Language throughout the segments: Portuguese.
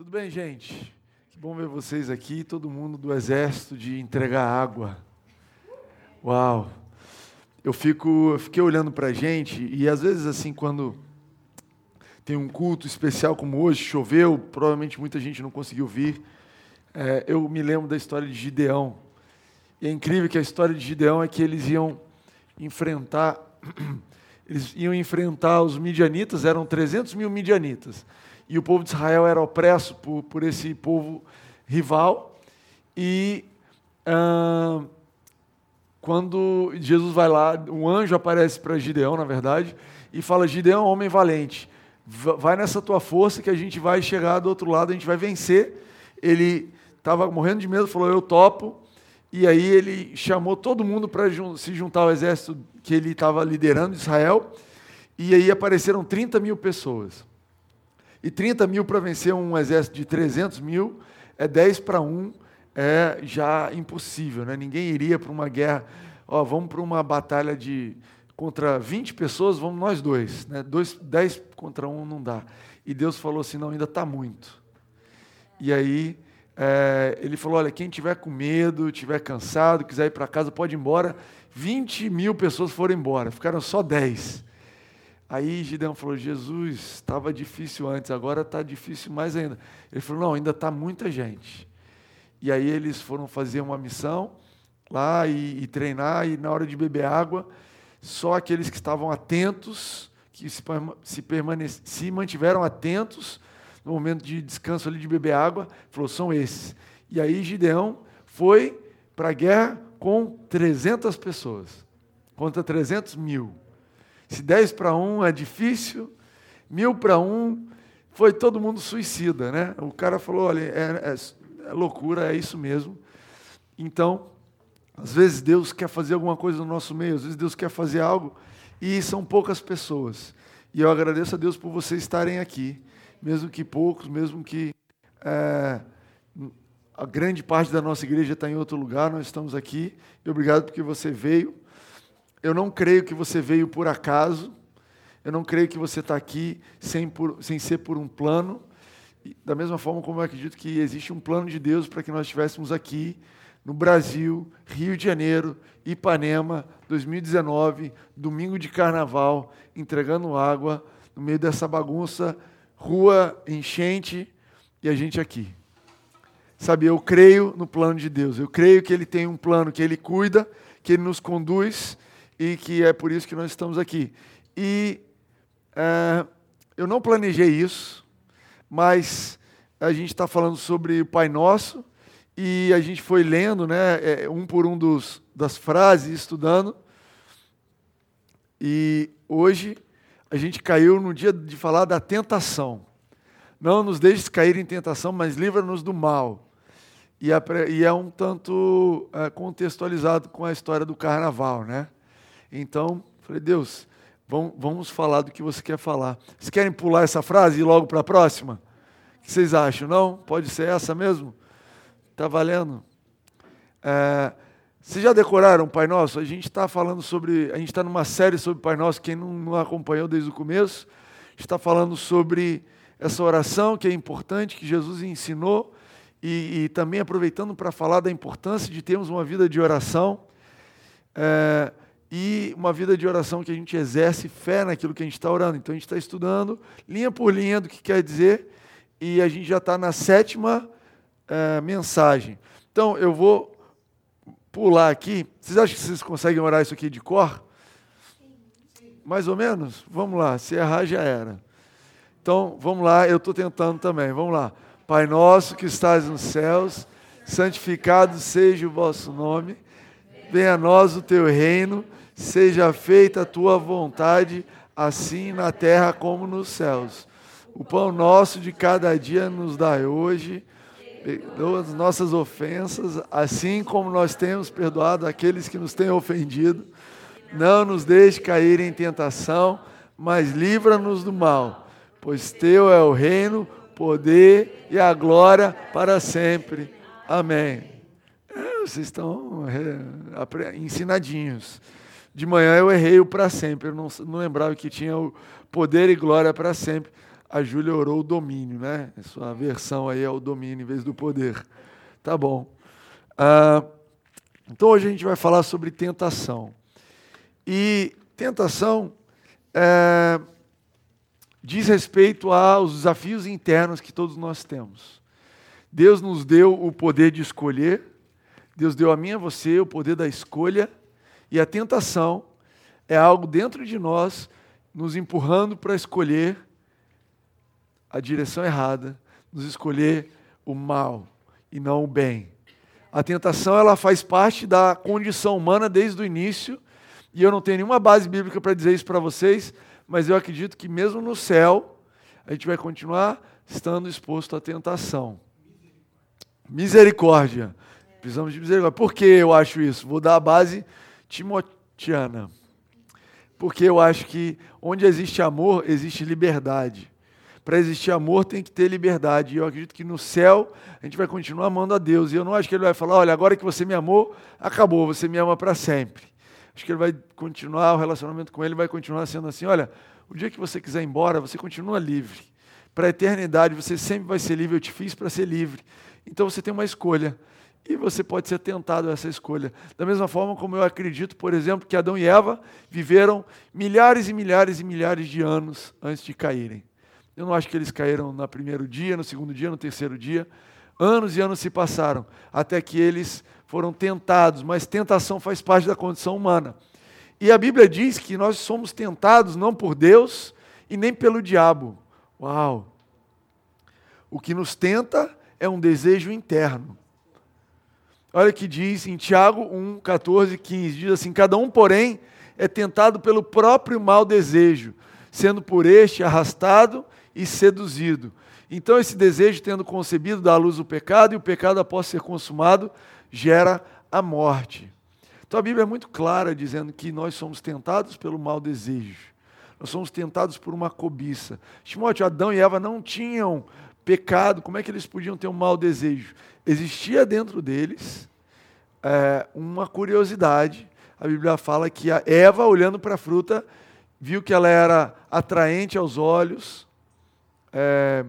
Tudo bem, gente? Que bom ver vocês aqui, todo mundo do exército de entregar água. Uau! Eu fico, eu fiquei olhando para a gente e às vezes assim quando tem um culto especial como hoje, choveu, provavelmente muita gente não conseguiu vir. É, eu me lembro da história de Gideão. E é incrível que a história de Gideão é que eles iam enfrentar, eles iam enfrentar os midianitas, eram 300 mil midianitas e o povo de Israel era opresso por, por esse povo rival. E ah, quando Jesus vai lá, um anjo aparece para Gideão, na verdade, e fala: Gideão, homem valente, vai nessa tua força que a gente vai chegar do outro lado, a gente vai vencer. Ele estava morrendo de medo, falou: Eu topo. E aí ele chamou todo mundo para se juntar ao exército que ele estava liderando, Israel. E aí apareceram 30 mil pessoas. E 30 mil para vencer um exército de 300 mil é 10 para 1, é já impossível. Né? Ninguém iria para uma guerra, ó, vamos para uma batalha de contra 20 pessoas, vamos nós dois. Né? dois 10 contra 1 não dá. E Deus falou assim: não, ainda está muito. E aí é, ele falou: olha, quem tiver com medo, tiver cansado, quiser ir para casa, pode ir embora. 20 mil pessoas foram embora, ficaram só 10. Aí Gideão falou: Jesus, estava difícil antes, agora está difícil mais ainda. Ele falou: Não, ainda está muita gente. E aí eles foram fazer uma missão lá e, e, treinar, e na hora de beber água, só aqueles que estavam atentos, que se, se, se mantiveram atentos no momento de descanso ali de beber água, falou: são esses. E aí Gideão foi para a guerra com 300 pessoas, contra 300 mil. Se 10 para 1 é difícil, mil para 1 foi todo mundo suicida, né? O cara falou: olha, é, é, é loucura, é isso mesmo. Então, às vezes Deus quer fazer alguma coisa no nosso meio, às vezes Deus quer fazer algo e são poucas pessoas. E eu agradeço a Deus por vocês estarem aqui, mesmo que poucos, mesmo que é, a grande parte da nossa igreja está em outro lugar, nós estamos aqui. E obrigado porque você veio. Eu não creio que você veio por acaso. Eu não creio que você está aqui sem, por, sem ser por um plano. Da mesma forma como eu acredito que existe um plano de Deus para que nós estivéssemos aqui no Brasil, Rio de Janeiro, Ipanema, 2019, domingo de carnaval, entregando água no meio dessa bagunça, rua enchente e a gente aqui. Sabe, eu creio no plano de Deus. Eu creio que ele tem um plano que ele cuida, que ele nos conduz e que é por isso que nós estamos aqui. E é, eu não planejei isso, mas a gente está falando sobre o Pai Nosso e a gente foi lendo, né, é, um por um dos, das frases, estudando. E hoje a gente caiu no dia de falar da tentação. Não nos deixes cair em tentação, mas livra-nos do mal. E é, um tanto é, contextualizado com a história do carnaval, né? Então, falei, Deus, vamos falar do que você quer falar. Vocês querem pular essa frase e ir logo para a próxima? O que vocês acham? Não? Pode ser essa mesmo? Está valendo? É, vocês já decoraram Pai Nosso? A gente está falando sobre. A gente está numa série sobre Pai Nosso. Quem não, não acompanhou desde o começo, está falando sobre essa oração que é importante, que Jesus ensinou, e, e também aproveitando para falar da importância de termos uma vida de oração. É, e uma vida de oração que a gente exerce fé naquilo que a gente está orando. Então a gente está estudando linha por linha do que quer dizer e a gente já está na sétima é, mensagem. Então eu vou pular aqui. Vocês acham que vocês conseguem orar isso aqui de cor? Mais ou menos? Vamos lá. Se errar, já era. Então vamos lá. Eu estou tentando também. Vamos lá. Pai nosso que estás nos céus, santificado seja o vosso nome. Venha a nós o teu reino Seja feita a tua vontade, assim na terra como nos céus. O pão nosso de cada dia nos dai hoje. Perdoa as nossas ofensas, assim como nós temos perdoado aqueles que nos têm ofendido. Não nos deixe cair em tentação, mas livra-nos do mal, pois teu é o reino, poder e a glória para sempre. Amém. É, vocês estão é, ensinadinhos. De manhã eu errei o para sempre. Eu não, não lembrava que tinha o poder e glória para sempre. A Júlia orou o domínio, né? A sua versão aí é o domínio em vez do poder. Tá bom. Ah, então hoje a gente vai falar sobre tentação. E tentação é, diz respeito aos desafios internos que todos nós temos. Deus nos deu o poder de escolher, Deus deu a mim e a você o poder da escolha, e a tentação é algo dentro de nós nos empurrando para escolher a direção errada, nos escolher o mal e não o bem. A tentação ela faz parte da condição humana desde o início, e eu não tenho nenhuma base bíblica para dizer isso para vocês, mas eu acredito que mesmo no céu a gente vai continuar estando exposto à tentação. Misericórdia. Precisamos de misericórdia. Por que eu acho isso? Vou dar a base timotiana. Porque eu acho que onde existe amor, existe liberdade. Para existir amor, tem que ter liberdade. E eu acredito que no céu a gente vai continuar amando a Deus. E eu não acho que ele vai falar: olha, agora que você me amou, acabou, você me ama para sempre. Acho que ele vai continuar, o relacionamento com ele vai continuar sendo assim: olha, o dia que você quiser ir embora, você continua livre. Para a eternidade, você sempre vai ser livre. Eu te fiz para ser livre. Então você tem uma escolha. E você pode ser tentado a essa escolha. Da mesma forma como eu acredito, por exemplo, que Adão e Eva viveram milhares e milhares e milhares de anos antes de caírem. Eu não acho que eles caíram no primeiro dia, no segundo dia, no terceiro dia. Anos e anos se passaram até que eles foram tentados, mas tentação faz parte da condição humana. E a Bíblia diz que nós somos tentados não por Deus e nem pelo diabo. Uau! O que nos tenta é um desejo interno. Olha que diz em Tiago 1, 14, 15: diz assim: Cada um, porém, é tentado pelo próprio mau desejo, sendo por este arrastado e seduzido. Então, esse desejo, tendo concebido, dá à luz o pecado, e o pecado, após ser consumado, gera a morte. Então, a Bíblia é muito clara dizendo que nós somos tentados pelo mau desejo. Nós somos tentados por uma cobiça. Timóteo, Adão e Eva não tinham pecado, como é que eles podiam ter um mau desejo? Existia dentro deles é, uma curiosidade. A Bíblia fala que a Eva, olhando para a fruta, viu que ela era atraente aos olhos. É,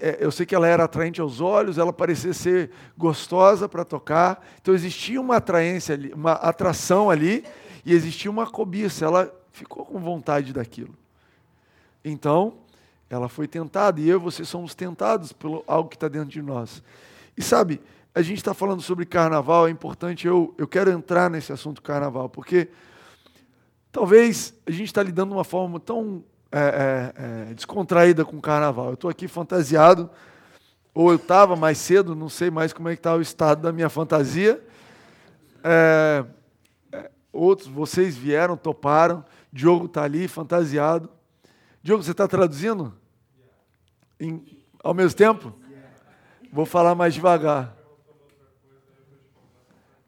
é, eu sei que ela era atraente aos olhos, ela parecia ser gostosa para tocar. Então existia uma atraência ali, uma atração ali, e existia uma cobiça. Ela ficou com vontade daquilo. Então, ela foi tentada, e eu e você somos tentados pelo algo que está dentro de nós. E sabe, a gente está falando sobre carnaval, é importante, eu, eu quero entrar nesse assunto carnaval, porque talvez a gente está lidando de uma forma tão é, é, é, descontraída com o carnaval. Eu estou aqui fantasiado, ou eu estava mais cedo, não sei mais como é que está o estado da minha fantasia. É, é, outros, vocês vieram, toparam, Diogo está ali, fantasiado. Diogo, você está traduzindo? Em, ao mesmo tempo? Vou falar mais devagar.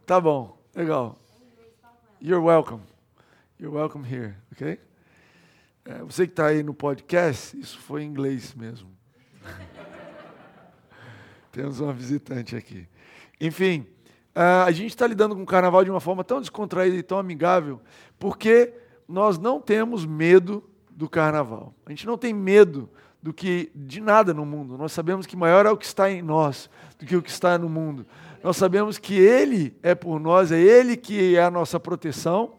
Tá bom, legal. You're welcome. You're welcome here, ok? É, você que está aí no podcast, isso foi em inglês mesmo. Temos uma visitante aqui. Enfim, a gente está lidando com o carnaval de uma forma tão descontraída e tão amigável, porque nós não temos medo do carnaval. A gente não tem medo do que de nada no mundo. Nós sabemos que maior é o que está em nós do que o que está no mundo. Nós sabemos que Ele é por nós, é Ele que é a nossa proteção.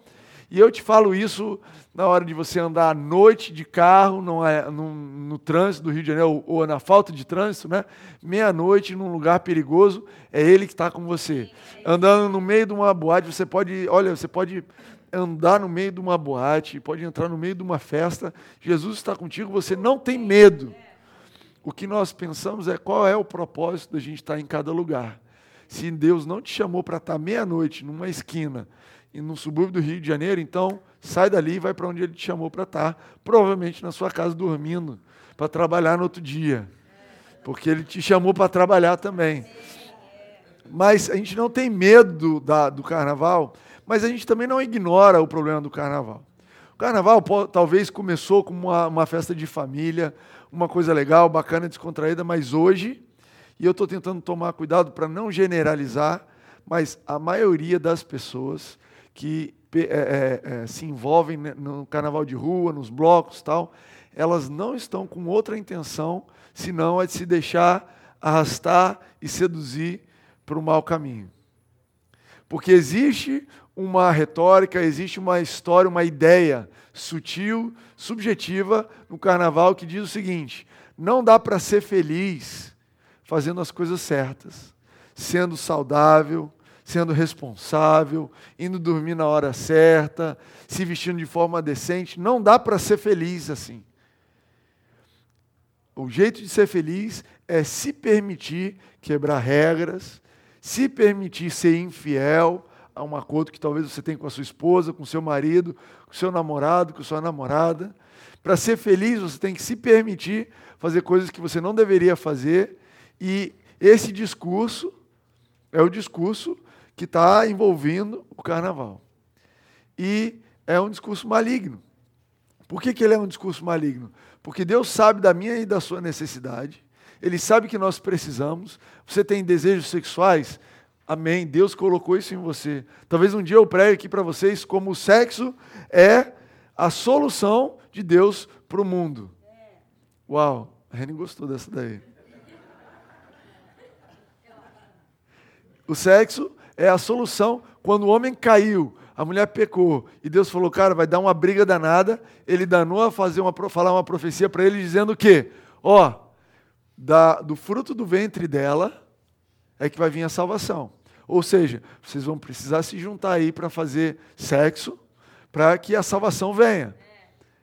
E eu te falo isso na hora de você andar à noite de carro, no, no, no trânsito do Rio de Janeiro, ou, ou na falta de trânsito, né? meia-noite, num lugar perigoso, é Ele que está com você. Andando no meio de uma boate, você pode, olha, você pode andar no meio de uma boate, pode entrar no meio de uma festa, Jesus está contigo, você não tem medo. O que nós pensamos é qual é o propósito da gente estar em cada lugar. Se Deus não te chamou para estar meia-noite numa esquina e no subúrbio do Rio de Janeiro, então sai dali e vai para onde Ele te chamou para estar, provavelmente na sua casa dormindo, para trabalhar no outro dia, porque Ele te chamou para trabalhar também. Mas a gente não tem medo da, do carnaval, mas a gente também não ignora o problema do carnaval. O carnaval talvez começou como uma, uma festa de família, uma coisa legal, bacana, descontraída, mas hoje, e eu estou tentando tomar cuidado para não generalizar, mas a maioria das pessoas que é, é, é, se envolvem no carnaval de rua, nos blocos tal, elas não estão com outra intenção senão a de se deixar arrastar e seduzir para o mau caminho. Porque existe uma retórica, existe uma história, uma ideia sutil, subjetiva no carnaval que diz o seguinte: não dá para ser feliz fazendo as coisas certas, sendo saudável, sendo responsável, indo dormir na hora certa, se vestindo de forma decente. Não dá para ser feliz assim. O jeito de ser feliz é se permitir quebrar regras, se permitir ser infiel a um acordo que talvez você tenha com a sua esposa, com o seu marido, com o seu namorado, com a sua namorada. Para ser feliz, você tem que se permitir fazer coisas que você não deveria fazer. E esse discurso é o discurso que está envolvendo o carnaval. E é um discurso maligno. Por que, que ele é um discurso maligno? Porque Deus sabe da minha e da sua necessidade, Ele sabe que nós precisamos. Você tem desejos sexuais? Amém. Deus colocou isso em você. Talvez um dia eu pregue aqui para vocês como o sexo é a solução de Deus para o mundo. Uau, a Reni gostou dessa daí. O sexo é a solução quando o homem caiu, a mulher pecou e Deus falou, cara, vai dar uma briga danada. Ele danou a fazer uma, falar uma profecia para ele dizendo o quê? Ó, do fruto do ventre dela é que vai vir a salvação. Ou seja, vocês vão precisar se juntar aí para fazer sexo para que a salvação venha.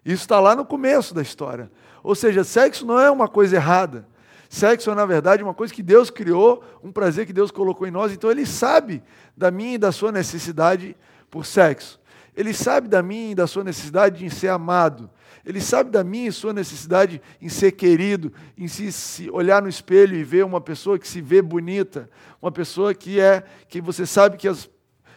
Isso está lá no começo da história. Ou seja, sexo não é uma coisa errada. Sexo é, na verdade, uma coisa que Deus criou, um prazer que Deus colocou em nós. Então, Ele sabe da minha e da sua necessidade por sexo. Ele sabe da minha e da sua necessidade em ser amado. Ele sabe da minha e sua necessidade em ser querido, em se, se, olhar no espelho e ver uma pessoa que se vê bonita, uma pessoa que é que você sabe que, as,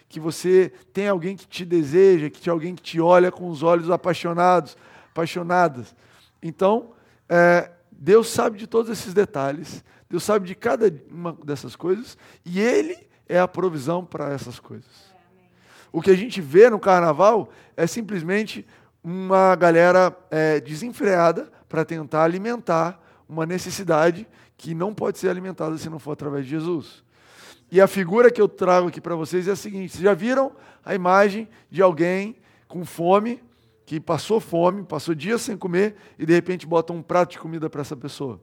que você tem alguém que te deseja, que tem alguém que te olha com os olhos apaixonados, apaixonadas. Então, é, Deus sabe de todos esses detalhes, Deus sabe de cada uma dessas coisas e Ele é a provisão para essas coisas. O que a gente vê no carnaval é simplesmente uma galera é, desenfreada para tentar alimentar uma necessidade que não pode ser alimentada se não for através de Jesus. E a figura que eu trago aqui para vocês é a seguinte: vocês já viram a imagem de alguém com fome, que passou fome, passou dias sem comer e de repente bota um prato de comida para essa pessoa?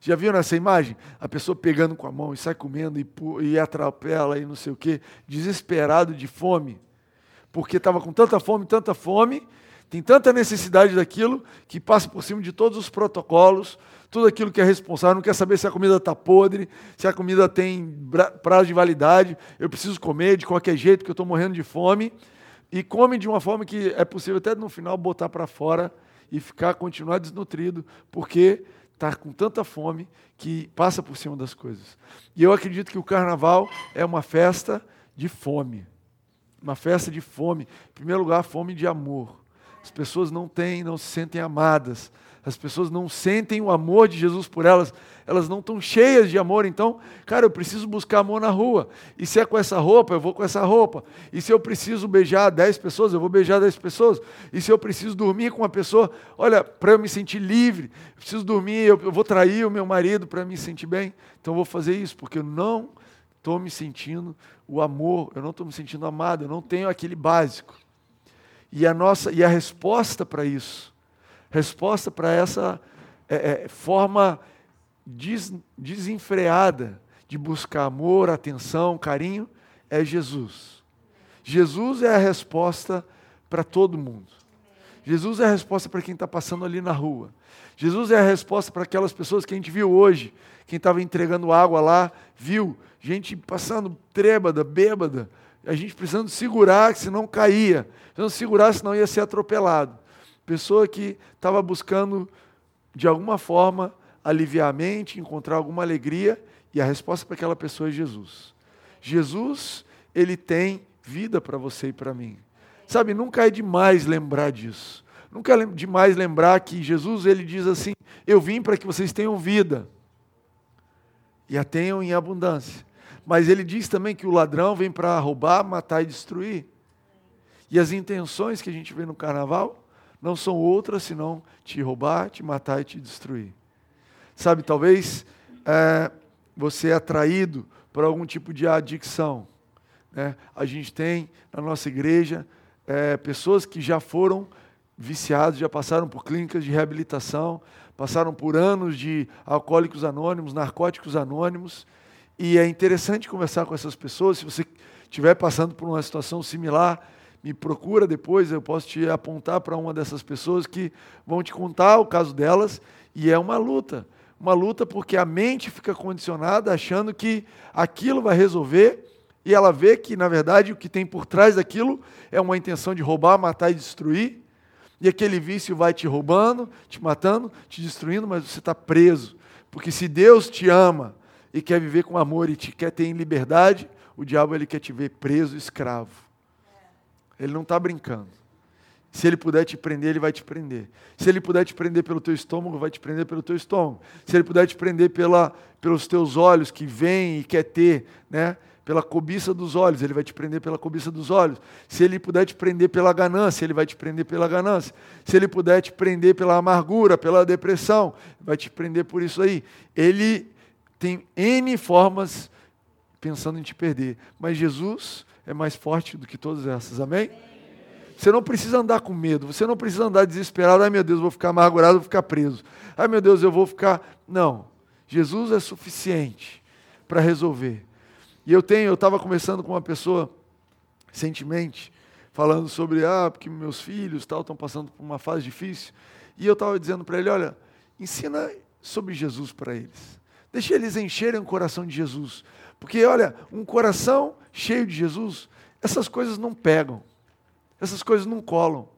Já viram essa imagem? A pessoa pegando com a mão e sai comendo e, e atropela e não sei o quê, desesperado de fome, porque estava com tanta fome, tanta fome, tem tanta necessidade daquilo, que passa por cima de todos os protocolos, tudo aquilo que é responsável, não quer saber se a comida está podre, se a comida tem prazo de validade, eu preciso comer de qualquer jeito, que eu estou morrendo de fome, e come de uma forma que é possível até no final botar para fora e ficar, continuar desnutrido, porque está com tanta fome que passa por cima das coisas. E eu acredito que o carnaval é uma festa de fome. Uma festa de fome. Em primeiro lugar, fome de amor. As pessoas não têm, não se sentem amadas as pessoas não sentem o amor de Jesus por elas, elas não estão cheias de amor. Então, cara, eu preciso buscar amor na rua. E se é com essa roupa, eu vou com essa roupa. E se eu preciso beijar 10 pessoas, eu vou beijar 10 pessoas. E se eu preciso dormir com uma pessoa, olha, para eu me sentir livre, eu preciso dormir, eu, eu vou trair o meu marido para me sentir bem. Então eu vou fazer isso, porque eu não estou me sentindo o amor, eu não estou me sentindo amado, eu não tenho aquele básico. E a nossa e a resposta para isso resposta para essa é, é, forma des, desenfreada de buscar amor, atenção, carinho, é Jesus. Jesus é a resposta para todo mundo. Jesus é a resposta para quem está passando ali na rua. Jesus é a resposta para aquelas pessoas que a gente viu hoje. Quem estava entregando água lá, viu gente passando trêbada, bêbada, a gente precisando segurar, senão caía. Precisando segurar, senão ia ser atropelado. Pessoa que estava buscando, de alguma forma, aliviar a mente, encontrar alguma alegria, e a resposta para aquela pessoa é Jesus. Jesus, ele tem vida para você e para mim. Sabe, nunca é demais lembrar disso. Nunca é demais lembrar que Jesus, ele diz assim: Eu vim para que vocês tenham vida e a tenham em abundância. Mas ele diz também que o ladrão vem para roubar, matar e destruir. E as intenções que a gente vê no carnaval não são outras senão te roubar, te matar e te destruir. Sabe, talvez é, você é atraído por algum tipo de adicção. Né? A gente tem na nossa igreja é, pessoas que já foram viciados, já passaram por clínicas de reabilitação, passaram por anos de alcoólicos anônimos, narcóticos anônimos, e é interessante conversar com essas pessoas. Se você estiver passando por uma situação similar, me procura depois, eu posso te apontar para uma dessas pessoas que vão te contar o caso delas, e é uma luta. Uma luta porque a mente fica condicionada achando que aquilo vai resolver, e ela vê que, na verdade, o que tem por trás daquilo é uma intenção de roubar, matar e destruir. E aquele vício vai te roubando, te matando, te destruindo, mas você está preso. Porque se Deus te ama e quer viver com amor e te quer ter em liberdade, o diabo ele quer te ver preso, escravo. Ele não está brincando. Se ele puder te prender, ele vai te prender. Se ele puder te prender pelo teu estômago, vai te prender pelo teu estômago. Se ele puder te prender pela, pelos teus olhos que vem e quer ter, né? pela cobiça dos olhos, ele vai te prender pela cobiça dos olhos. Se ele puder te prender pela ganância, ele vai te prender pela ganância. Se ele puder te prender pela amargura, pela depressão, vai te prender por isso aí. Ele tem N formas pensando em te perder, mas Jesus é mais forte do que todas essas, amém? Você não precisa andar com medo, você não precisa andar desesperado, ai meu Deus, eu vou ficar amargurado, vou ficar preso. Ai meu Deus, eu vou ficar. Não. Jesus é suficiente para resolver. E eu tenho, eu estava conversando com uma pessoa recentemente, falando sobre, ah, porque meus filhos tal estão passando por uma fase difícil. E eu estava dizendo para ele, olha, ensina sobre Jesus para eles. Deixa eles encherem o coração de Jesus. Porque, olha, um coração cheio de Jesus, essas coisas não pegam. Essas coisas não colam.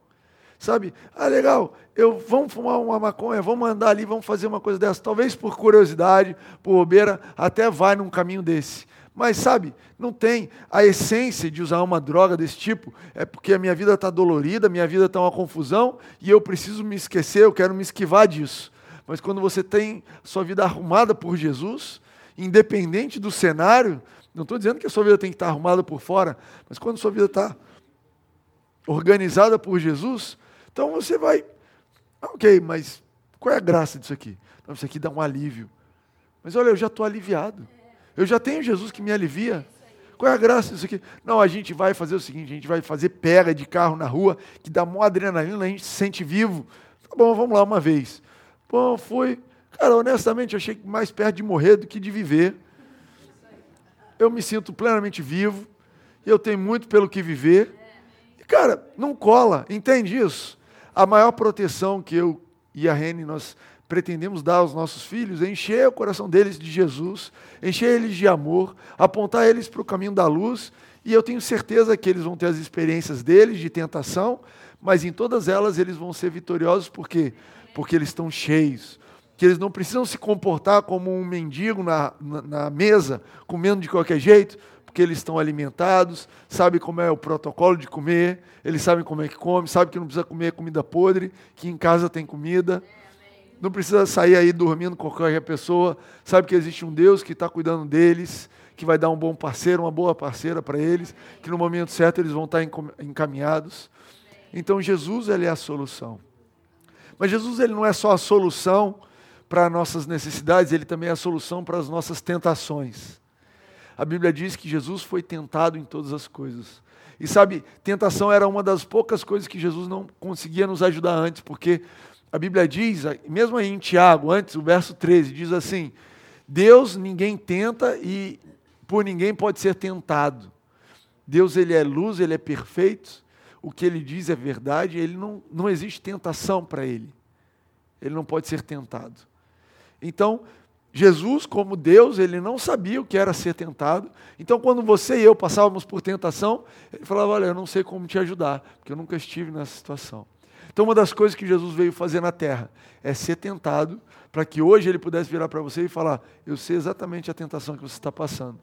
Sabe? Ah, legal, eu, vamos fumar uma maconha, vamos andar ali, vamos fazer uma coisa dessa. Talvez por curiosidade, por bobeira, até vai num caminho desse. Mas sabe, não tem a essência de usar uma droga desse tipo, é porque a minha vida está dolorida, minha vida está uma confusão e eu preciso me esquecer, eu quero me esquivar disso. Mas quando você tem sua vida arrumada por Jesus, independente do cenário, não estou dizendo que a sua vida tem que estar arrumada por fora, mas quando sua vida está organizada por Jesus, então você vai, ah, ok, mas qual é a graça disso aqui? Então, isso aqui dá um alívio. Mas olha, eu já estou aliviado. Eu já tenho Jesus que me alivia. Qual é a graça disso aqui? Não, a gente vai fazer o seguinte: a gente vai fazer pega de carro na rua, que dá mó adrenalina, a gente se sente vivo. Tá bom, vamos lá uma vez. Bom, fui. Cara, honestamente, achei mais perto de morrer do que de viver. Eu me sinto plenamente vivo. Eu tenho muito pelo que viver. E, cara, não cola, entende isso? A maior proteção que eu e a Rene nós pretendemos dar aos nossos filhos é encher o coração deles de Jesus, encher eles de amor, apontar eles para o caminho da luz, e eu tenho certeza que eles vão ter as experiências deles de tentação, mas em todas elas eles vão ser vitoriosos, por quê? Porque eles estão cheios, que eles não precisam se comportar como um mendigo na, na, na mesa, comendo de qualquer jeito, porque eles estão alimentados, sabem como é o protocolo de comer, eles sabem como é que come, sabem que não precisa comer comida podre, que em casa tem comida não precisa sair aí dormindo com qualquer pessoa, sabe que existe um Deus que está cuidando deles, que vai dar um bom parceiro, uma boa parceira para eles, que no momento certo eles vão estar encaminhados. Então Jesus ele é a solução. Mas Jesus ele não é só a solução para nossas necessidades, ele também é a solução para as nossas tentações. A Bíblia diz que Jesus foi tentado em todas as coisas. E sabe, tentação era uma das poucas coisas que Jesus não conseguia nos ajudar antes, porque a Bíblia diz, mesmo aí em Tiago, antes, o verso 13, diz assim: Deus ninguém tenta e por ninguém pode ser tentado. Deus ele é luz, ele é perfeito, o que ele diz é verdade, ele não, não existe tentação para ele. Ele não pode ser tentado. Então, Jesus, como Deus, ele não sabia o que era ser tentado. Então, quando você e eu passávamos por tentação, ele falava: Olha, eu não sei como te ajudar, porque eu nunca estive nessa situação. Então, uma das coisas que Jesus veio fazer na terra é ser tentado, para que hoje ele pudesse virar para você e falar: Eu sei exatamente a tentação que você está passando.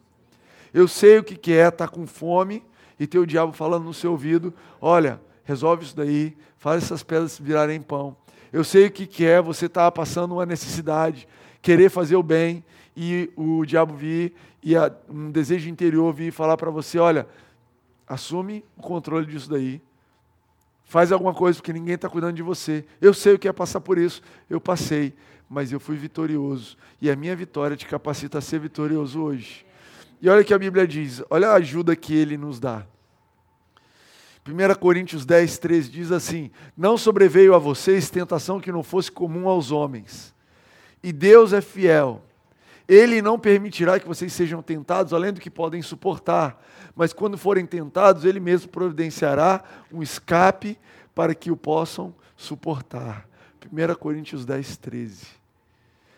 Eu sei o que é estar tá com fome e ter o diabo falando no seu ouvido: Olha, resolve isso daí, faz essas pedras virarem pão. Eu sei o que é você estar tá passando uma necessidade, querer fazer o bem e o diabo vir e um desejo interior vir falar para você: Olha, assume o controle disso daí Faz alguma coisa porque ninguém está cuidando de você. Eu sei o que é passar por isso. Eu passei, mas eu fui vitorioso. E a minha vitória te capacita a ser vitorioso hoje. E olha o que a Bíblia diz, olha a ajuda que ele nos dá. 1 Coríntios 10, 13 diz assim: Não sobreveio a vocês tentação que não fosse comum aos homens. E Deus é fiel. Ele não permitirá que vocês sejam tentados além do que podem suportar. Mas quando forem tentados, Ele mesmo providenciará um escape para que o possam suportar. 1 Coríntios 10, 13.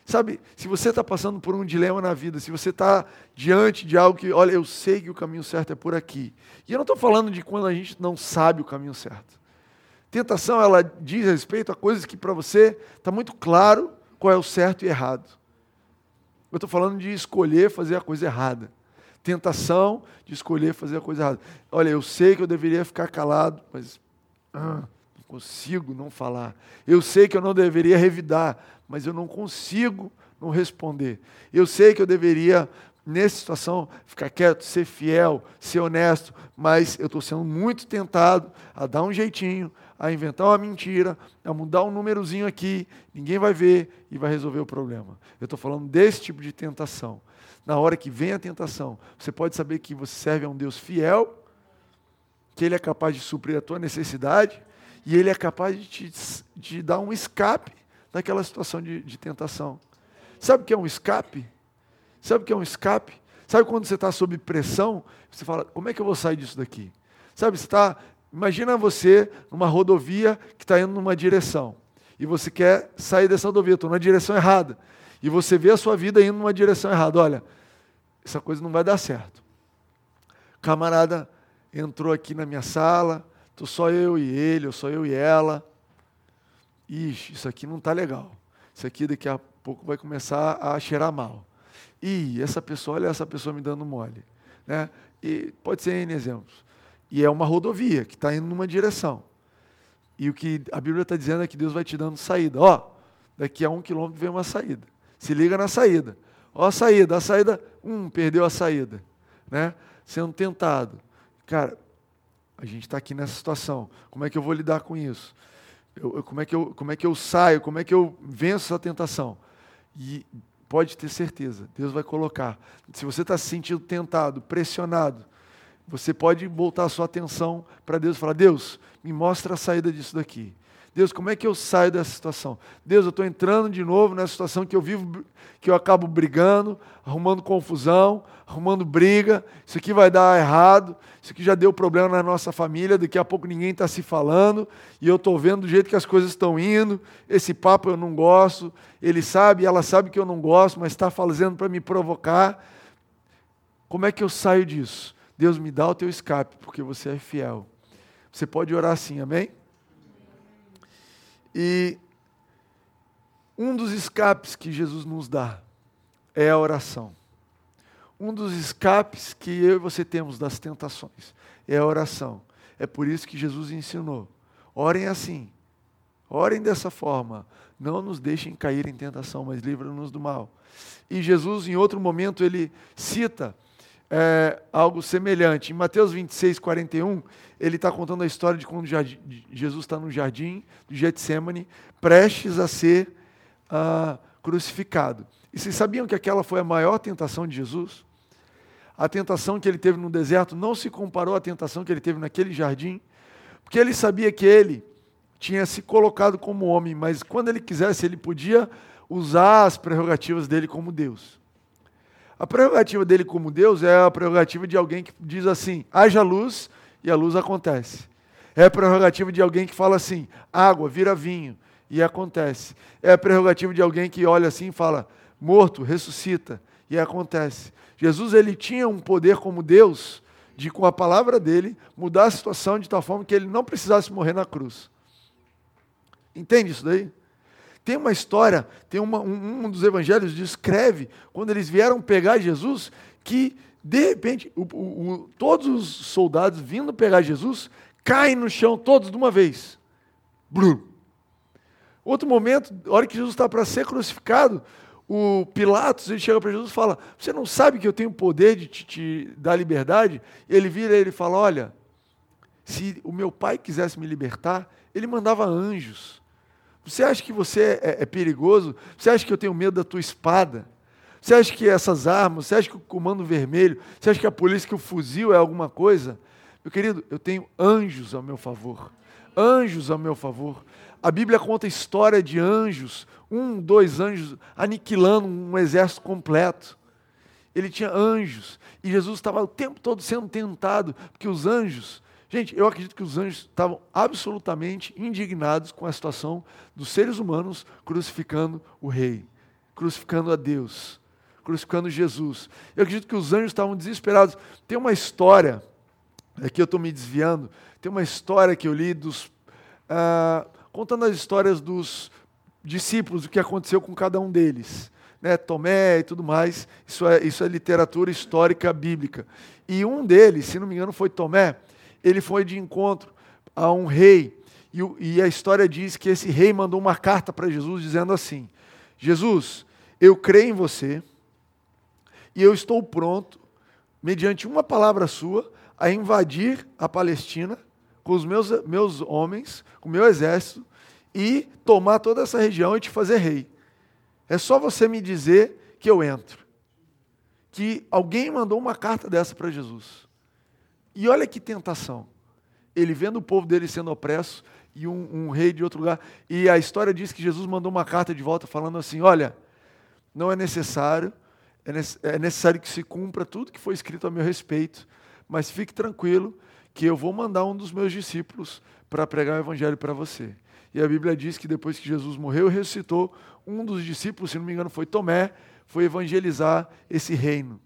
Sabe, se você está passando por um dilema na vida, se você está diante de algo que, olha, eu sei que o caminho certo é por aqui. E eu não estou falando de quando a gente não sabe o caminho certo. Tentação, ela diz respeito a coisas que para você está muito claro qual é o certo e errado. Eu estou falando de escolher fazer a coisa errada. Tentação de escolher fazer a coisa errada. Olha, eu sei que eu deveria ficar calado, mas ah, não consigo não falar. Eu sei que eu não deveria revidar, mas eu não consigo não responder. Eu sei que eu deveria, nessa situação, ficar quieto, ser fiel, ser honesto, mas eu estou sendo muito tentado a dar um jeitinho, a inventar uma mentira, a mudar um númerozinho aqui, ninguém vai ver e vai resolver o problema. Eu estou falando desse tipo de tentação. Na hora que vem a tentação, você pode saber que você serve a um Deus fiel, que Ele é capaz de suprir a tua necessidade e Ele é capaz de te de dar um escape daquela situação de, de tentação. Sabe o que é um escape? Sabe o que é um escape? Sabe quando você está sob pressão, você fala, como é que eu vou sair disso daqui? Sabe, você está. Imagina você numa rodovia que está indo numa direção. E você quer sair dessa rodovia, estou na direção errada. E você vê a sua vida indo numa direção errada. Olha, essa coisa não vai dar certo. camarada entrou aqui na minha sala, estou só eu e ele, ou só eu e ela. Ixi, isso aqui não está legal. Isso aqui daqui a pouco vai começar a cheirar mal. E essa pessoa, olha essa pessoa me dando mole. Né? E pode ser N exemplos. E é uma rodovia que está indo numa direção. E o que a Bíblia está dizendo é que Deus vai te dando saída. Ó, daqui a um quilômetro vem uma saída. Se liga na saída. Ó a saída, a saída, um, perdeu a saída. Né? Sendo tentado. Cara, a gente está aqui nessa situação. Como é que eu vou lidar com isso? Eu, eu, como, é que eu, como é que eu saio, como é que eu venço essa tentação? E pode ter certeza, Deus vai colocar. Se você está se sentindo tentado, pressionado, você pode voltar a sua atenção para Deus e falar: Deus, me mostra a saída disso daqui. Deus, como é que eu saio dessa situação? Deus, eu estou entrando de novo nessa situação que eu vivo, que eu acabo brigando, arrumando confusão, arrumando briga. Isso aqui vai dar errado. Isso aqui já deu problema na nossa família. Daqui a pouco ninguém está se falando. E eu estou vendo do jeito que as coisas estão indo. Esse papo eu não gosto. Ele sabe, ela sabe que eu não gosto, mas está fazendo para me provocar. Como é que eu saio disso? Deus me dá o teu escape, porque você é fiel. Você pode orar assim, amém? E um dos escapes que Jesus nos dá é a oração. Um dos escapes que eu e você temos das tentações é a oração. É por isso que Jesus ensinou: orem assim, orem dessa forma, não nos deixem cair em tentação, mas livra-nos do mal. E Jesus, em outro momento, ele cita é, algo semelhante. Em Mateus 26, 41, ele está contando a história de quando Jesus está no jardim de Getsemane, prestes a ser uh, crucificado. E vocês sabiam que aquela foi a maior tentação de Jesus? A tentação que ele teve no deserto não se comparou à tentação que ele teve naquele jardim, porque ele sabia que ele tinha se colocado como homem, mas quando ele quisesse, ele podia usar as prerrogativas dele como Deus. A prerrogativa dele como Deus é a prerrogativa de alguém que diz assim: haja luz e a luz acontece. É a prerrogativa de alguém que fala assim: água vira vinho e acontece. É a prerrogativa de alguém que olha assim e fala: morto ressuscita e acontece. Jesus ele tinha um poder como Deus de com a palavra dele mudar a situação de tal forma que ele não precisasse morrer na cruz. Entende isso daí? Tem uma história, tem uma, um, um, dos evangelhos descreve quando eles vieram pegar Jesus, que de repente o, o, o, todos os soldados vindo pegar Jesus caem no chão todos de uma vez. Brum. Outro momento, a hora que Jesus está para ser crucificado, o Pilatos ele chega para Jesus e fala: Você não sabe que eu tenho poder de te, te dar liberdade? Ele vira e ele fala: Olha, se o meu pai quisesse me libertar, ele mandava anjos. Você acha que você é, é, perigoso? Você acha que eu tenho medo da tua espada? Você acha que essas armas, você acha que o comando vermelho, você acha que a polícia, que o fuzil é alguma coisa? Meu querido, eu tenho anjos ao meu favor. Anjos ao meu favor. A Bíblia conta a história de anjos, um, dois anjos aniquilando um exército completo. Ele tinha anjos. E Jesus estava o tempo todo sendo tentado, porque os anjos, gente, eu acredito que os anjos estavam absolutamente indignados com a situação dos seres humanos crucificando o rei, crucificando a Deus, crucificando Jesus. Eu acredito que os anjos estavam desesperados. Tem uma história, aqui eu estou me desviando, tem uma história que eu li dos. Uh, contando as histórias dos discípulos, o que aconteceu com cada um deles. Né, Tomé e tudo mais, isso é, isso é literatura histórica bíblica. E um deles, se não me engano, foi Tomé, ele foi de encontro a um rei, e, a história diz que esse rei mandou uma carta para Jesus dizendo assim: Jesus, eu creio em você, e eu estou pronto, mediante uma palavra sua, a invadir a Palestina com os meus, meus homens, com o meu exército, e tomar toda essa região e te fazer rei. É só você me dizer que eu entro. Que alguém mandou uma carta dessa para Jesus. E olha que tentação. Ele vendo o povo dele sendo opresso e um, um, rei de outro lugar. E a história diz que Jesus mandou uma carta de volta falando assim: olha, não é necessário, é, é necessário que se cumpra tudo que foi escrito a meu respeito, mas fique tranquilo que eu vou mandar um dos meus discípulos para pregar o evangelho para você. E a Bíblia diz que depois que Jesus morreu e ressuscitou, um dos discípulos, se não me engano foi Tomé, foi evangelizar esse reino.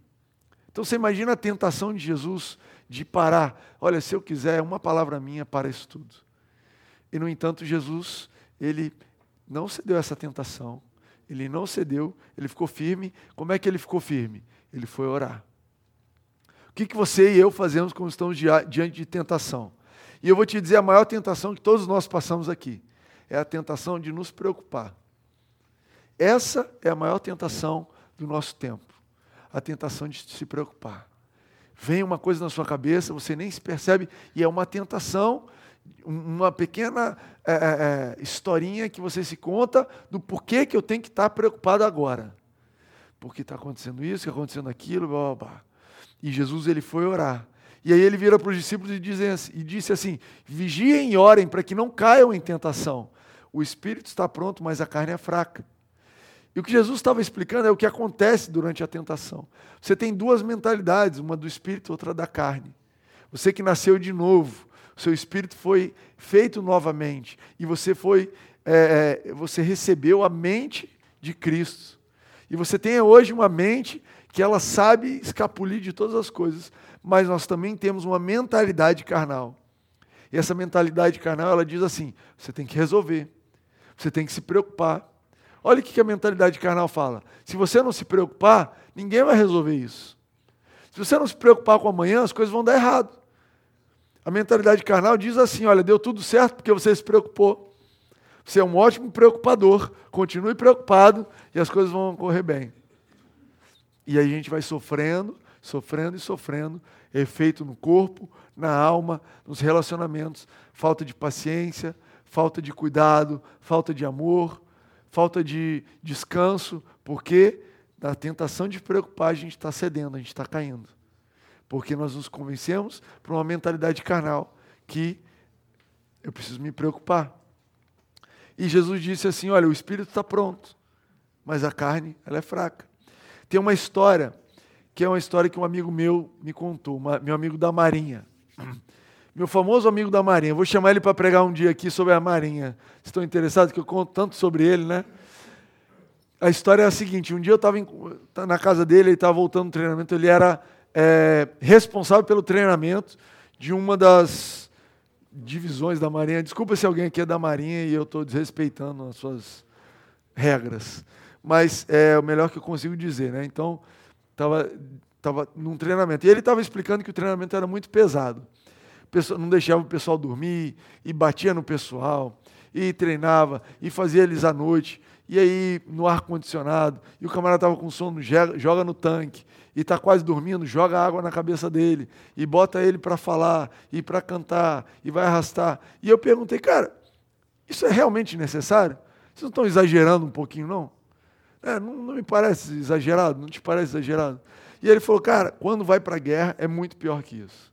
Então você imagina a tentação de Jesus de parar. Olha, se eu quiser, uma palavra minha para isso tudo. E no entanto, Jesus, ele não cedeu a essa tentação. Ele não cedeu, ele ficou firme. Como é que ele ficou firme? Ele foi orar. O que, que você e eu fazemos quando estamos diante de tentação? E eu vou te dizer a maior tentação que todos nós passamos aqui é a tentação de nos preocupar. Essa é a maior tentação do nosso tempo. A tentação de se preocupar. Vem uma coisa na sua cabeça, você nem se percebe, e é uma tentação, uma pequena é, é, é historinha que você se conta do porquê que eu tenho que estar preocupado agora. Porque está acontecendo isso, está acontecendo aquilo, blá, blá, blá. E Jesus ele foi orar. E aí ele vira para os discípulos e, diz, e disse assim: vigiem e orem para que não caiam em tentação. O espírito está pronto, mas a carne é fraca. E o que Jesus estava explicando é o que acontece durante a tentação. Você tem duas mentalidades, uma do espírito, outra da carne. Você que nasceu de novo, seu espírito foi feito novamente e você foi, é, é você recebeu a mente de Cristo. E você tem hoje uma mente que ela sabe escapulir de todas as coisas, mas nós também temos uma mentalidade carnal. E essa mentalidade carnal, ela diz assim: você tem que resolver, você tem que se preocupar. Olha o que a mentalidade carnal fala: se você não se preocupar, ninguém vai resolver isso. Se você não se preocupar com amanhã, as coisas vão dar errado. A mentalidade carnal diz assim: olha, deu tudo certo porque você se preocupou. Você é um ótimo preocupador, continue preocupado e as coisas vão correr bem. E aí a gente vai sofrendo, sofrendo e sofrendo, efeito no corpo, na alma, nos relacionamentos, falta de paciência, falta de cuidado, falta de amor, falta de descanso, porque da tentação de preocupar a gente está cedendo, a gente está caindo. Porque nós nos convencemos por uma mentalidade carnal que eu preciso me preocupar. E Jesus disse assim: olha, o espírito está pronto, mas a carne ela é fraca. Tem uma história que é uma história que um amigo meu me contou, uma, meu amigo da Marinha. Meu famoso amigo da Marinha. Vou chamar ele para pregar um dia aqui sobre a Marinha. Estão interessados? Que eu conto tanto sobre ele, né? A história é a seguinte: um dia eu estava tá na casa dele, ele estava voltando do treinamento, ele era é, responsável pelo treinamento de uma das divisões da Marinha. Desculpa se alguém aqui é da Marinha e eu estou desrespeitando as suas regras, mas é o melhor que eu consigo dizer, né? Então, estava tava num treinamento. E ele estava explicando que o treinamento era muito pesado. Não deixava o pessoal dormir, e batia no pessoal, e treinava, e fazia eles à noite. e aí no ar-condicionado, e o camarada estava com sono, joga no tanque, e está quase dormindo, joga água na cabeça dele, e bota ele para falar, e para cantar, e vai arrastar. E eu perguntei, cara, isso é realmente necessário? Vocês não estão exagerando um pouquinho, não? É, não, não me parece exagerado, não te parece exagerado? E ele falou, cara, quando vai para a guerra é muito pior que isso.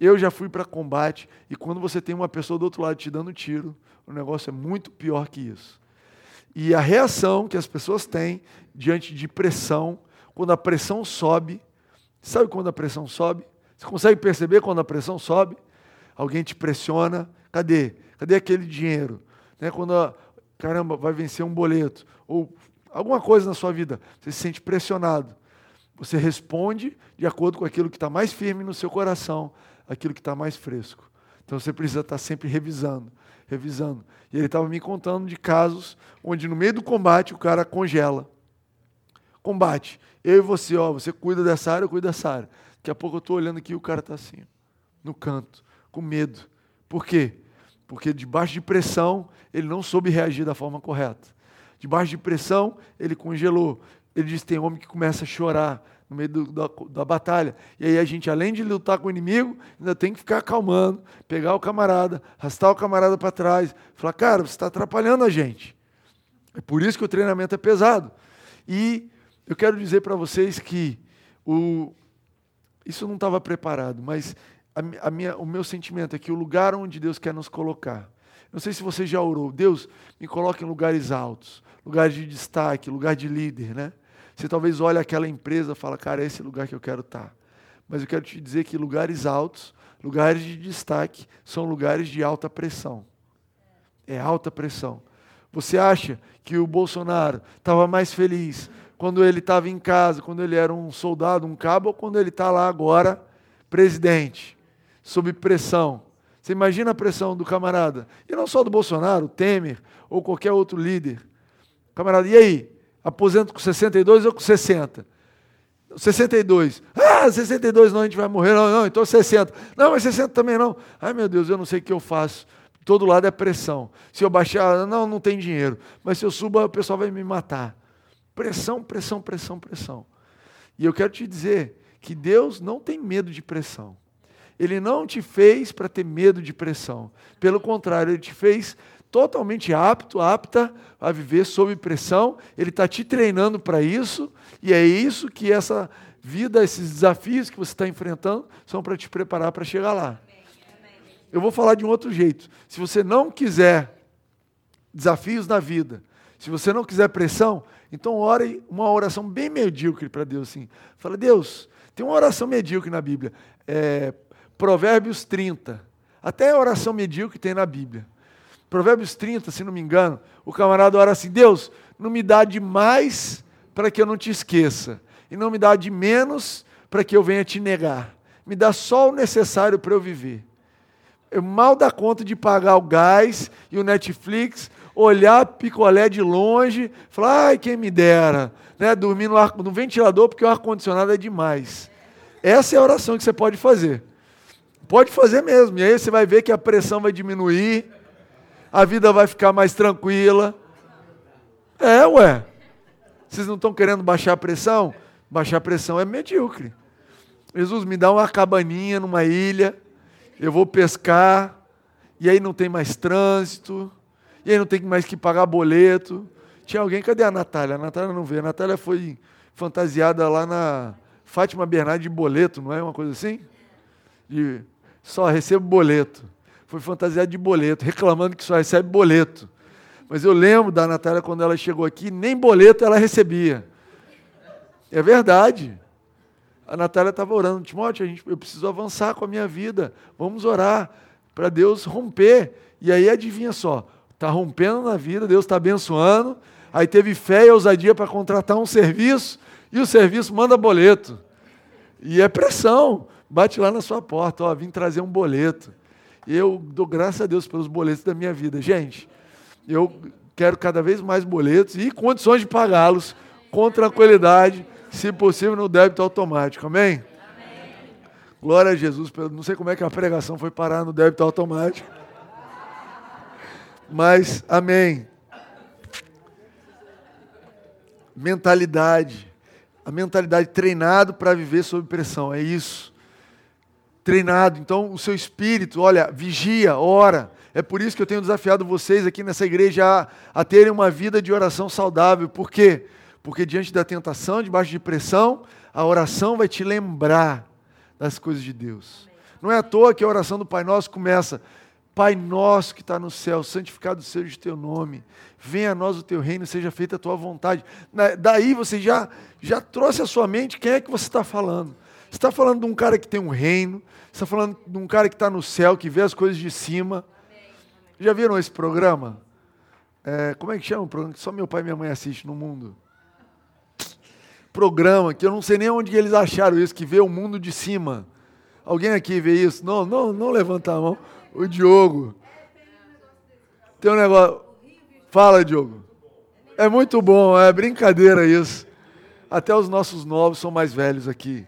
Eu já fui para combate, e quando você tem uma pessoa do outro lado te dando tiro, o negócio é muito pior que isso. E a reação que as pessoas têm diante de pressão, quando a pressão sobe, sabe quando a pressão sobe? Você consegue perceber quando a pressão sobe? Alguém te pressiona, cadê? Cadê aquele dinheiro? Né? Quando, a, caramba, vai vencer um boleto, ou alguma coisa na sua vida, você se sente pressionado. Você responde de acordo com aquilo que está mais firme no seu coração, aquilo que está mais fresco. Então você precisa estar tá sempre revisando revisando. E ele estava me contando de casos onde no meio do combate o cara congela. Combate. Eu e você, ó, você cuida dessa área, eu cuido dessa área. Daqui a pouco eu estou olhando aqui e o cara está assim, no canto, com medo. Por quê? Porque debaixo de pressão ele não soube reagir da forma correta. Debaixo de pressão ele congelou. Ele disse: tem homem que começa a chorar no meio do, da, da batalha. E aí a gente, além de lutar com o inimigo, ainda tem que ficar acalmando, pegar o camarada, arrastar o camarada para trás, falar, cara, você está atrapalhando a gente. É por isso que o treinamento é pesado. E eu quero dizer para vocês que o, isso não estava preparado, mas a, a minha, o meu sentimento é que o lugar onde Deus quer nos colocar, não sei se você já orou, Deus me coloca em lugares altos, lugares de destaque, lugar de líder, né? Você talvez olhe aquela empresa e fala, cara, é esse lugar que eu quero estar. Mas eu quero te dizer que lugares altos, lugares de destaque, são lugares de alta pressão. É alta pressão. Você acha que o Bolsonaro estava mais feliz quando ele estava em casa, quando ele era um soldado, um cabo, ou quando ele está lá agora, presidente, sob pressão? Você imagina a pressão do camarada. E não só do Bolsonaro, Temer, ou qualquer outro líder. Camarada, e aí? Aposento com 62 ou com 60? 62. Ah, 62 não, a gente vai morrer. Não, não, então 60. Não, mas 60 também não. Ai, meu Deus, eu não sei o que eu faço. Todo lado é pressão. Se eu baixar, não, não tem dinheiro. Mas se eu suba, o pessoal vai me matar. Pressão, pressão, pressão, pressão. E eu quero te dizer que Deus não tem medo de pressão. Ele não te fez para ter medo de pressão. Pelo contrário, ele te fez totalmente apto, apta a viver sob pressão, ele está te treinando para isso, e é isso que essa vida, esses desafios que você está enfrentando, são para te preparar para chegar lá. Eu vou falar de um outro jeito. Se você não quiser desafios na vida, se você não quiser pressão, então ore uma oração bem medíocre para Deus. Assim. Fala, Deus, tem uma oração medíocre na Bíblia. É, Provérbios 30. Até a oração medíocre tem na Bíblia. Provérbios 30, se não me engano, o camarada ora assim: Deus, não me dá de mais para que eu não te esqueça, e não me dá de menos para que eu venha te negar. Me dá só o necessário para eu viver. Eu mal dá conta de pagar o gás e o Netflix, olhar picolé de longe, falar, ai, quem me dera, né? dormir no, ar, no ventilador porque o ar-condicionado é demais. Essa é a oração que você pode fazer. Pode fazer mesmo, e aí você vai ver que a pressão vai diminuir, a vida vai ficar mais tranquila. É, ué. Vocês não estão querendo baixar a pressão? Baixar a pressão é medíocre. Jesus me dá uma cabaninha numa ilha, eu vou pescar, e aí não tem mais trânsito, e aí não tem mais que pagar boleto. Tinha alguém, cadê a Natália? A Natália não veio. A Natália foi fantasiada lá na Fátima Bernardes de boleto, não é uma coisa assim? De só recebo boleto foi fantasiada de boleto, reclamando que só recebe boleto. Mas eu lembro da Natália quando ela chegou aqui, nem boleto ela recebia. É verdade. A Natália estava orando, Timóteo, a gente, eu preciso avançar com a minha vida. Vamos orar para Deus romper. E aí adivinha só, está rompendo na vida, Deus está abençoando. Aí teve fé e ousadia para contratar um serviço, e o serviço manda boleto. E é pressão. Bate lá na sua porta, ó, vim trazer um boleto eu dou graças a Deus pelos boletos da minha vida. Gente, eu quero cada vez mais boletos e condições de pagá-los com tranquilidade, se possível no débito automático. Amém? Glória a Jesus. Não sei como é que a pregação foi parar no débito automático. Mas, amém. mentalidade. A mentalidade treinado para viver sob pressão, é isso. Treinado. Então, o seu espírito, olha, vigia, ora. É por isso que eu tenho desafiado vocês aqui nessa igreja a, a terem uma vida de oração saudável. Por quê? Porque diante da tentação, debaixo de pressão, a oração vai te lembrar das coisas de Deus. Não é à toa que a oração do Pai Nosso começa: Pai nosso que está no céu, santificado seja o teu nome, venha a nós o teu reino, seja feita a tua vontade. Daí você já, já trouxe à sua mente quem é que você está falando. Você está falando de um cara que tem um reino, você está falando de um cara que está no céu, que vê as coisas de cima. Já viram esse programa? É, como é que chama o programa que só meu pai e minha mãe assistem no mundo? Programa que eu não sei nem onde eles acharam isso, que vê o mundo de cima. Alguém aqui vê isso? Não, não, não levanta a mão. O Diogo. Tem um negócio. Fala, Diogo. É muito bom, é brincadeira isso. Até os nossos novos são mais velhos aqui.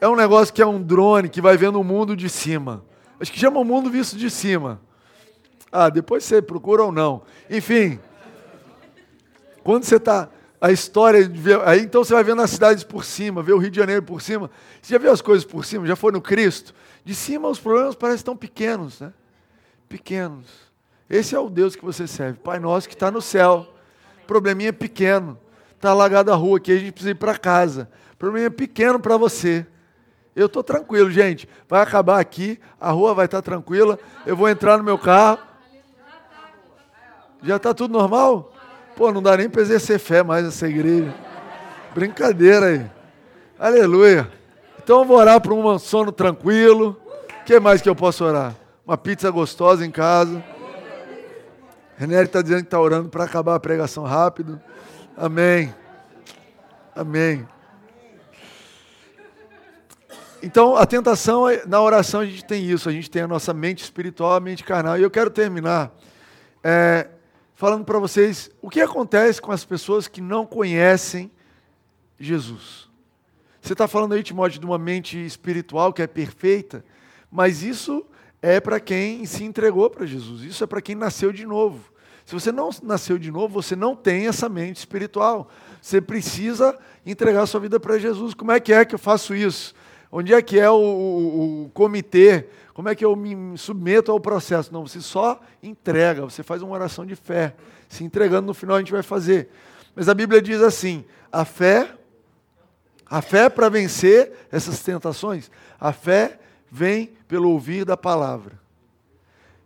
É um negócio que é um drone que vai vendo o mundo de cima. Acho que chama o mundo visto de cima. Ah, depois você procura ou não. Enfim, quando você está. A história. Aí então você vai vendo as cidades por cima, vê o Rio de Janeiro por cima. Você já viu as coisas por cima? Já foi no Cristo? De cima os problemas parecem tão pequenos, né? Pequenos. Esse é o Deus que você serve. Pai nosso que está no céu. Probleminha pequeno. Está alagada a rua aqui, a gente precisa ir para casa. Probleminha pequeno para você. Eu estou tranquilo, gente. Vai acabar aqui, a rua vai estar tá tranquila. Eu vou entrar no meu carro. Já está tudo normal? Pô, não dá nem para exercer fé mais essa igreja. Brincadeira aí. Aleluia. Então eu vou orar para um sono tranquilo. O que mais que eu posso orar? Uma pizza gostosa em casa. René está dizendo que está orando para acabar a pregação rápido. Amém. Amém. Então, a tentação, na oração a gente tem isso, a gente tem a nossa mente espiritual, a mente carnal. E eu quero terminar é, falando para vocês o que acontece com as pessoas que não conhecem Jesus. Você está falando aí, Timóteo, de uma mente espiritual que é perfeita, mas isso é para quem se entregou para Jesus, isso é para quem nasceu de novo. Se você não nasceu de novo, você não tem essa mente espiritual. Você precisa entregar sua vida para Jesus. Como é que é que eu faço isso? Onde é que é o, o, o, comitê? Como é que eu me submeto ao processo? Não, você só entrega, você faz uma oração de fé. Se entregando, no final a gente vai fazer. Mas a Bíblia diz assim: a fé a fé para vencer essas tentações, a fé vem pelo ouvir da palavra.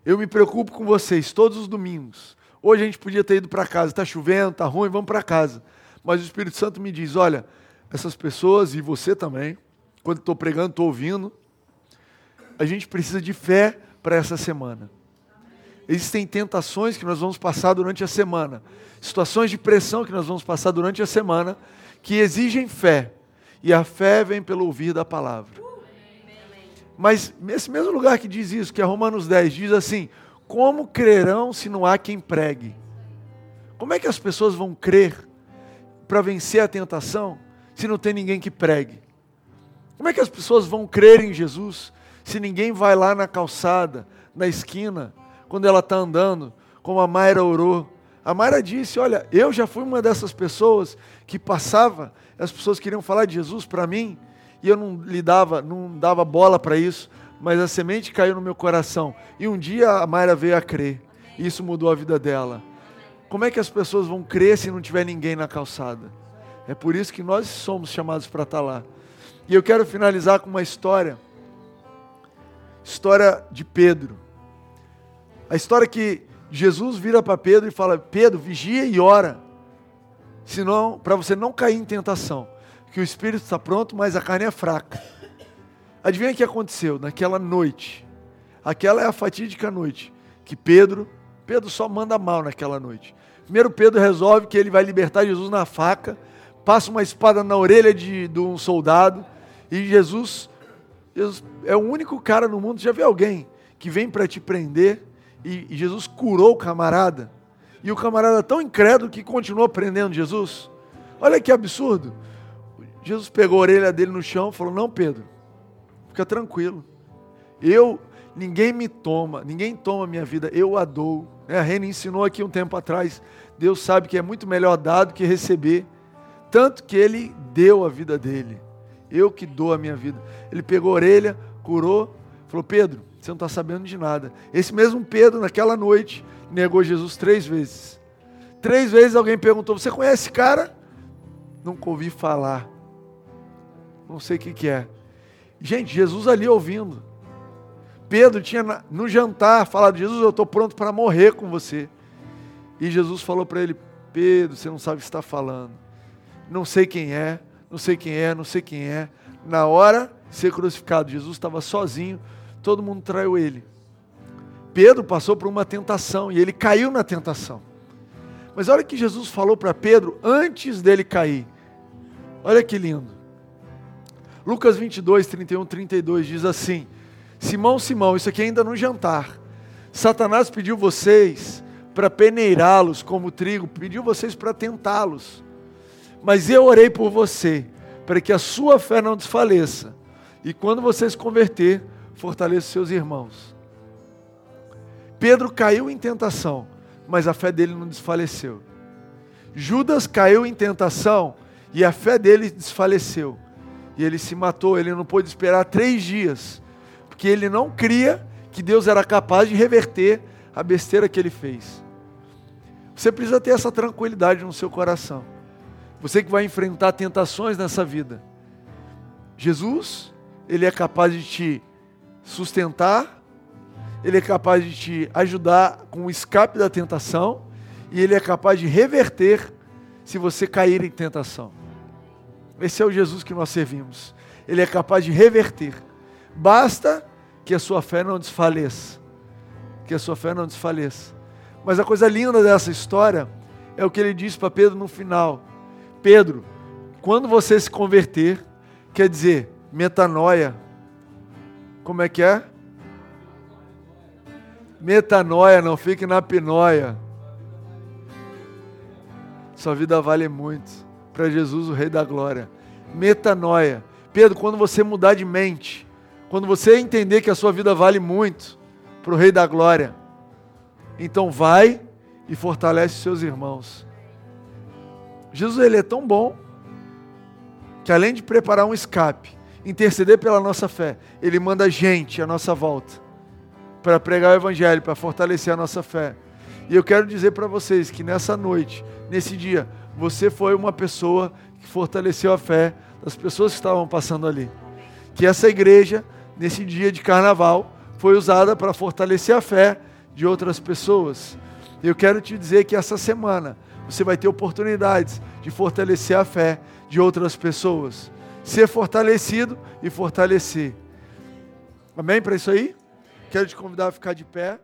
Eu me preocupo com vocês todos os domingos. Hoje a gente podia ter ido para casa, está chovendo, está ruim, vamos para casa. Mas o Espírito Santo me diz: olha, essas pessoas e você também, quando estou pregando, estou ouvindo, a gente precisa de fé para essa semana. Existem tentações que nós vamos passar durante a semana, situações de pressão que nós vamos passar durante a semana, que exigem fé. E a fé vem pelo ouvir da palavra. Mas nesse mesmo lugar que diz isso, que é Romanos 10, diz assim: Como crerão se não há quem pregue? Como é que as pessoas vão crer para vencer a tentação se não tem ninguém que pregue? Como é que as pessoas vão crer em Jesus se ninguém vai lá na calçada, na esquina, quando ela está andando, como a Mayra orou? A Mayra disse: Olha, eu já fui uma dessas pessoas que passava as pessoas queriam falar de Jesus para mim e eu não lhe dava, não dava bola para isso, mas a semente caiu no meu coração. E um dia a Mayra veio a crer. E isso mudou a vida dela. Como é que as pessoas vão crer se não tiver ninguém na calçada? É por isso que nós somos chamados para estar tá lá. E eu quero finalizar com uma história. História de Pedro. A história que Jesus vira para Pedro e fala: Pedro, vigia e ora senão para você não cair em tentação, que o espírito está pronto, mas a carne é fraca. Adivinha o que aconteceu naquela noite? Aquela é a fatídica noite que Pedro, Pedro só manda mal naquela noite. Primeiro Pedro resolve que ele vai libertar Jesus na faca, passa uma espada na orelha de, de um soldado e Jesus, Jesus é o único cara no mundo, já viu alguém que vem para te prender e, e Jesus curou o camarada? E o camarada tão incrédulo que continuou prendendo Jesus. Olha que absurdo. Jesus pegou a orelha dele no chão e falou: Não, Pedro, fica tranquilo. Eu, ninguém me toma, ninguém toma minha vida, eu a dou. É, a Rena ensinou aqui um tempo atrás: Deus sabe que é muito melhor dar do que receber. Tanto que ele deu a vida dele. Eu que dou a minha vida. Ele pegou a orelha, curou, falou: Pedro, você não está sabendo de nada. Esse mesmo Pedro, naquela noite, negou Jesus três vezes. Três vezes alguém perguntou: Você conhece esse cara? Nunca ouvi falar. Não sei o que, que é. Gente, Jesus ali ouvindo. Pedro tinha no jantar falado: Jesus, eu estou pronto para morrer com você. E Jesus falou para ele: Pedro, você não sabe o que está falando. Não sei quem é, não sei quem é, não sei quem é. Na hora de ser crucificado, Jesus estava sozinho, todo mundo traiu ele. Pedro passou por uma tentação e ele caiu na tentação. Mas olha que Jesus falou para Pedro antes dele cair. Olha que lindo. Lucas 22, 31, 32 diz assim: Simão, Simão, isso aqui ainda no jantar. Satanás pediu vocês para peneirá-los como trigo, pediu vocês para tentá-los. Mas eu orei por você, para que a sua fé não desfaleça. E quando você se converter, fortaleça seus irmãos. Pedro caiu em tentação, mas a fé dele não desfaleceu. Judas caiu em tentação e a fé dele desfaleceu. E ele se matou, ele não pôde esperar três dias, porque ele não cria que Deus era capaz de reverter a besteira que ele fez. Você precisa ter essa tranquilidade no seu coração. Você que vai enfrentar tentações nessa vida. Jesus, ele é capaz de te sustentar, ele é capaz de te ajudar com o escape da tentação e ele é capaz de reverter se você cair em tentação. Esse é o Jesus que nós servimos. Ele é capaz de reverter. Basta que a sua fé não desfaleça. Que a sua fé não desfaleça. Mas a coisa linda dessa história é o que ele diz para Pedro no final. Pedro, quando você se converter, quer dizer, metanoia. Como é que é? Metanoia, não fique na pinóia. Sua vida vale muito. Para Jesus, o Rei da Glória. Metanoia. Pedro, quando você mudar de mente, quando você entender que a sua vida vale muito para o Rei da Glória, então vai e fortalece seus irmãos. Jesus ele é tão bom que além de preparar um escape, interceder pela nossa fé, ele manda gente à nossa volta para pregar o evangelho, para fortalecer a nossa fé. E eu quero dizer para vocês que nessa noite, nesse dia, você foi uma pessoa que fortaleceu a fé das pessoas que estavam passando ali. Que essa igreja, nesse dia de carnaval, foi usada para fortalecer a fé de outras pessoas. Eu quero te dizer que essa semana você vai ter oportunidades de fortalecer a fé de outras pessoas. Ser fortalecido e fortalecer. Amém para isso aí? Quero te convidar a ficar de pé.